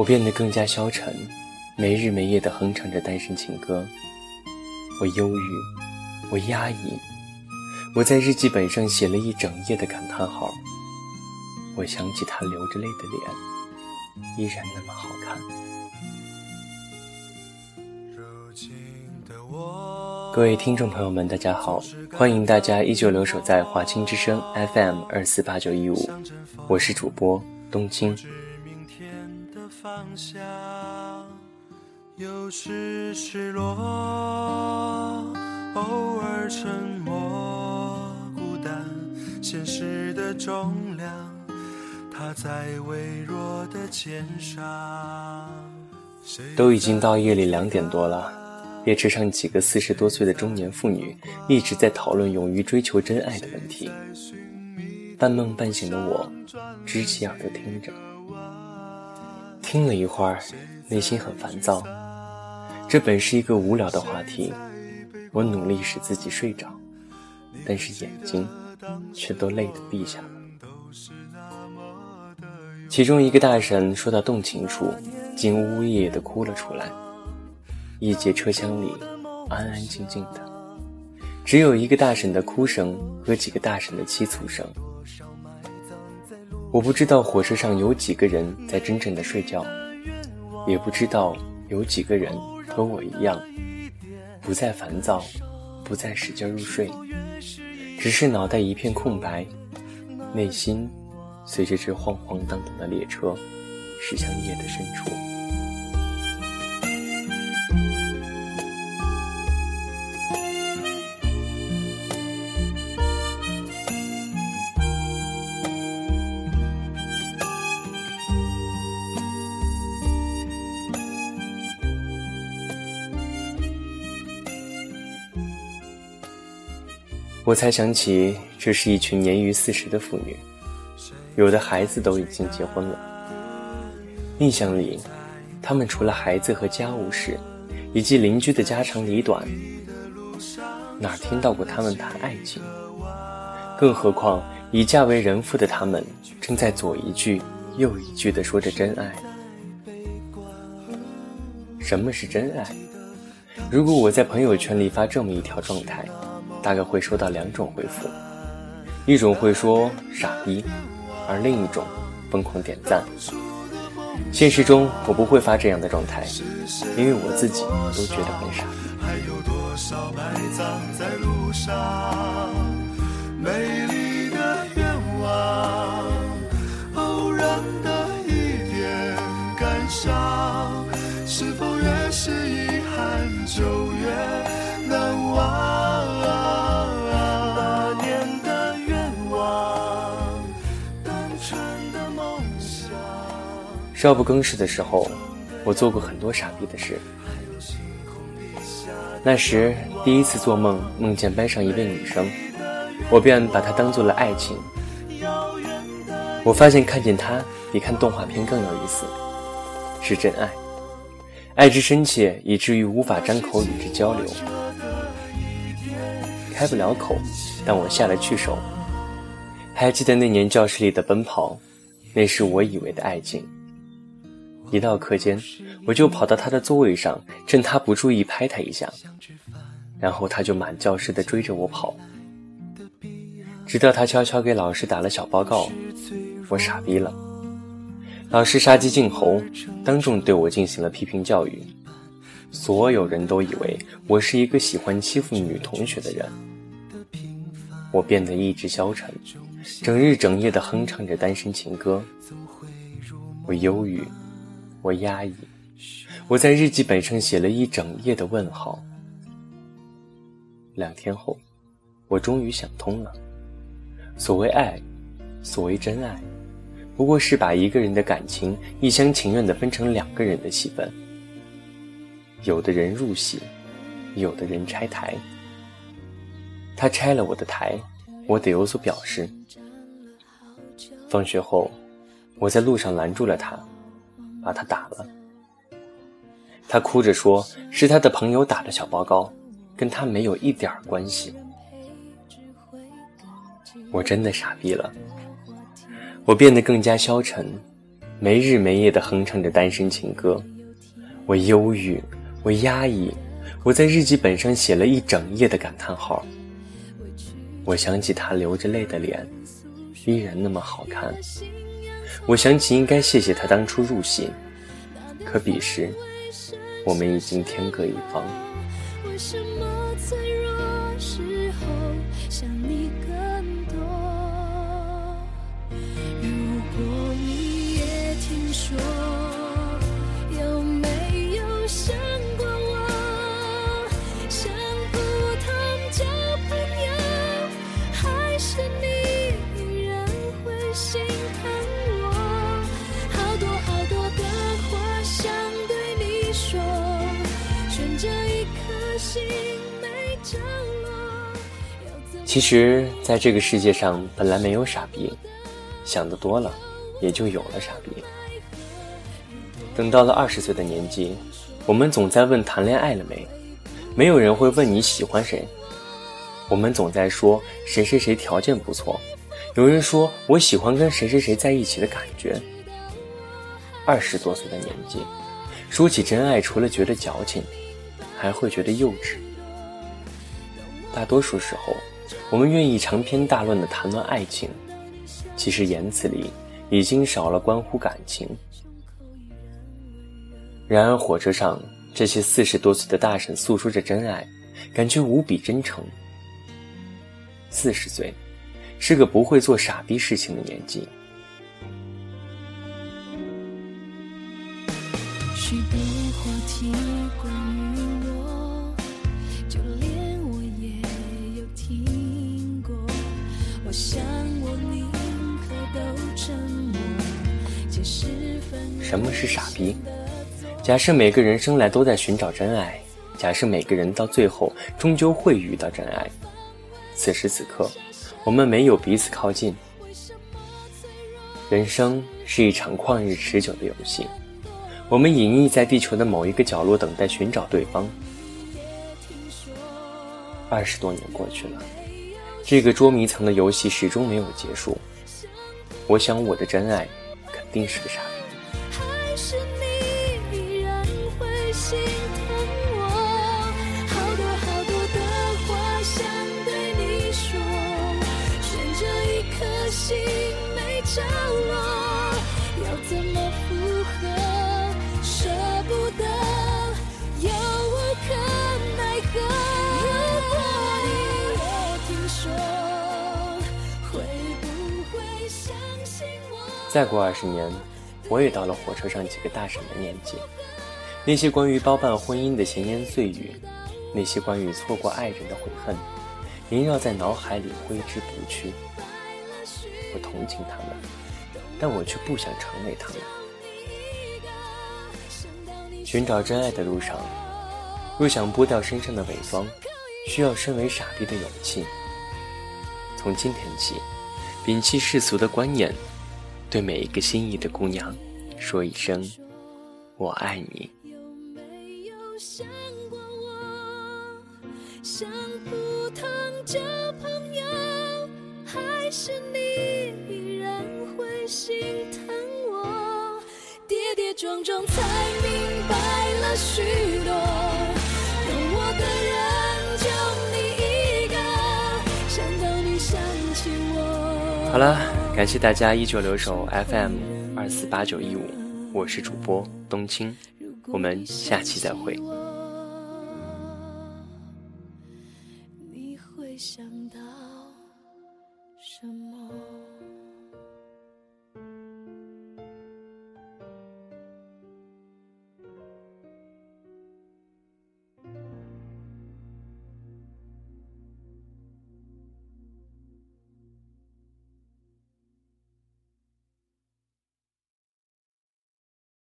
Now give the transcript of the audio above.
我变得更加消沉，没日没夜地哼唱着单身情歌。我忧郁，我压抑，我在日记本上写了一整页的感叹号。我想起他流着泪的脸，依然那么好看。各位听众朋友们，大家好，欢迎大家依旧留守在华清之声 FM 二四八九一五，我是主播冬青。方向，有时失落，偶尔沉默，孤单，现实的重量，它在微弱的肩上。都已经到夜里两点多了，列车上几个四十多岁的中年妇女一直在讨论勇于追求真爱的问题。半梦半醒的我，支起耳朵听着。听了一会儿，内心很烦躁。这本是一个无聊的话题，我努力使自己睡着，但是眼睛却都累得闭下了。其中一个大婶说到动情处，竟呜呜咽咽地哭了出来。一节车厢里安安静静的，只有一个大婶的哭声和几个大婶的凄楚声。我不知道火车上有几个人在真正的睡觉，也不知道有几个人和我一样，不再烦躁，不再使劲入睡，只是脑袋一片空白，内心随着这晃晃荡荡的列车驶向夜的深处。我才想起，这是一群年逾四十的妇女，有的孩子都已经结婚了。印象里，他们除了孩子和家务事，以及邻居的家长里短，哪听到过他们谈爱情？更何况已嫁为人妇的他们，正在左一句右一句地说着真爱。什么是真爱？如果我在朋友圈里发这么一条状态。大概会收到两种回复，一种会说傻逼，而另一种疯狂点赞。现实中我不会发这样的状态，因为我自己都觉得很傻。美丽的愿望，偶然的一点感伤，是否越是遗憾就少不更事的时候，我做过很多傻逼的事。那时第一次做梦，梦见班上一位女生，我便把她当做了爱情。我发现看见她比看动画片更有意思，是真爱，爱之深切以至于无法张口与之交流，开不了口，但我下了去手。还记得那年教室里的奔跑，那是我以为的爱情。一到课间，我就跑到他的座位上，趁他不注意拍他一下，然后他就满教室的追着我跑，直到他悄悄给老师打了小报告，我傻逼了。老师杀鸡儆猴，当众对我进行了批评教育。所有人都以为我是一个喜欢欺负女同学的人，我变得意志消沉，整日整夜的哼唱着单身情歌。我忧郁。我压抑，我在日记本上写了一整页的问号。两天后，我终于想通了。所谓爱，所谓真爱，不过是把一个人的感情一厢情愿地分成两个人的戏份。有的人入戏，有的人拆台。他拆了我的台，我得有所表示。放学后，我在路上拦住了他，把他打了。他哭着说是他的朋友打的小报告，跟他没有一点关系。我真的傻逼了，我变得更加消沉，没日没夜地哼唱着单身情歌。我忧郁，我压抑，我在日记本上写了一整页的感叹号。我想起他流着泪的脸，依然那么好看。我想起应该谢谢他当初入戏，可彼时我们已经天各一方。为什么脆弱时候想你更多？如果你也听说，有没有想过我？像普通交朋友，还是你依然会心其实，在这个世界上，本来没有傻逼。想的多了，也就有了傻逼。等到了二十岁的年纪，我们总在问谈恋爱了没，没有人会问你喜欢谁。我们总在说谁谁谁条件不错，有人说我喜欢跟谁谁谁在一起的感觉。二十多岁的年纪，说起真爱，除了觉得矫情，还会觉得幼稚。大多数时候，我们愿意长篇大论的谈论爱情。其实言辞里已经少了关乎感情。然而火车上这些四十多岁的大婶诉说着真爱，感觉无比真诚。四十岁，是个不会做傻逼事情的年纪。什么是傻逼？假设每个人生来都在寻找真爱，假设每个人到最后终究会遇到真爱。此时此刻，我们没有彼此靠近。人生是一场旷日持久的游戏，我们隐匿在地球的某一个角落，等待寻找对方。二十多年过去了，这个捉迷藏的游戏始终没有结束。我想我的真爱历史上，还是你依然会心疼我。好多好多的话想对你说，悬着一颗心没着落，要怎么？再过二十年，我也到了火车上几个大婶的年纪。那些关于包办婚姻的闲言碎语，那些关于错过爱人的悔恨，萦绕在脑海里挥之不去。我同情他们，但我却不想成为他们。寻找真爱的路上，若想剥掉身上的伪装，需要身为傻逼的勇气。从今天起，摒弃世俗的观念。对每一个心仪的姑娘说一声我爱你有没有想过我像普通交朋友还是你依然会心疼我？跌跌撞撞才明白了许多懂我的人就你一个想到你想起我。好了感谢大家依旧留守 FM 二四八九一五，我是主播冬青，我们下期再会。